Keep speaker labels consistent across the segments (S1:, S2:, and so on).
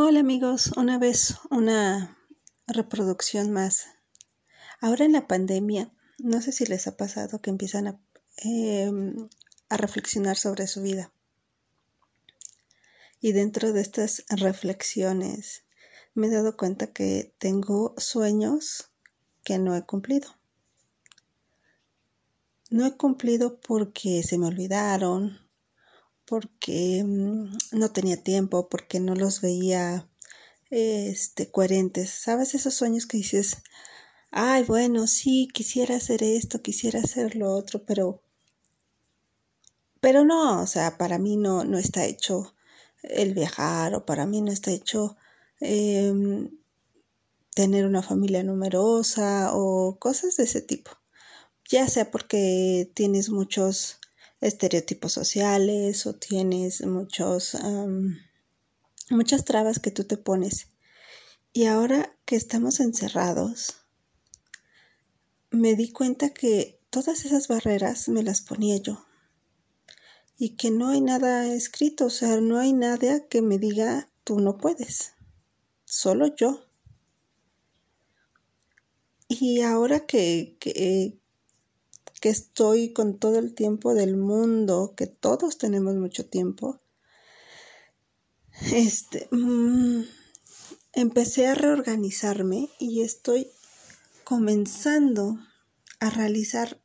S1: Hola amigos, una vez una reproducción más. Ahora en la pandemia, no sé si les ha pasado que empiezan a, em, a reflexionar sobre su vida. Y dentro de estas reflexiones me he dado cuenta que tengo sueños que no he cumplido. No he cumplido porque se me olvidaron, porque mm, no tenía tiempo, porque no los veía este, coherentes. ¿Sabes esos sueños que dices, ay, bueno, sí, quisiera hacer esto, quisiera hacer lo otro, pero, pero no, o sea, para mí no, no está hecho el viajar o para mí no está hecho em, tener una familia numerosa o cosas de ese tipo. Ya sea porque tienes muchos estereotipos sociales o tienes muchos, muchas trabas que tú te pones. Y ahora que estamos encerrados, me di cuenta que todas esas barreras me las ponía yo. Y que no hay nada escrito, o sea, no hay nada que me diga tú no puedes. Solo yo. Y ahora que, que, que estoy con todo el tiempo del mundo, que todos tenemos mucho tiempo, este, mm, empecé a reorganizarme y estoy comenzando a realizar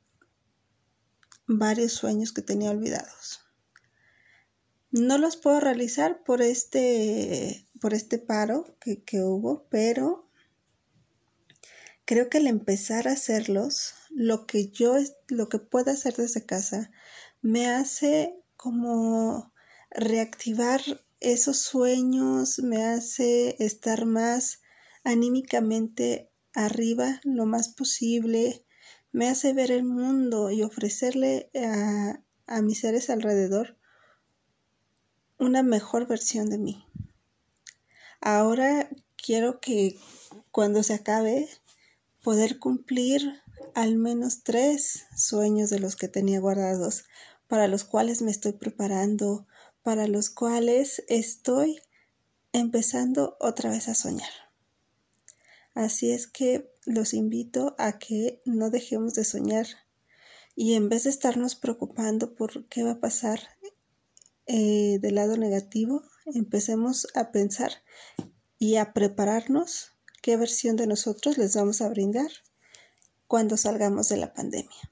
S1: varios sueños que tenía olvidados. No los puedo realizar por este, por este paro que, que hubo, pero creo que al empezar a hacerlos, lo que yo, lo que puedo hacer desde casa, me hace como reactivar esos sueños, me hace estar más anímicamente arriba lo más posible, me hace ver el mundo y ofrecerle a, a mis seres alrededor una mejor versión de mí. Ahora quiero que cuando se acabe poder cumplir al menos tres sueños de los que tenía guardados, para los cuales me estoy preparando, para los cuales estoy empezando otra vez a soñar. Así es que los invito a que no dejemos de soñar y en vez de estarnos preocupando por qué va a pasar eh, del lado negativo, empecemos a pensar y a prepararnos qué versión de nosotros les vamos a brindar cuando salgamos de la pandemia.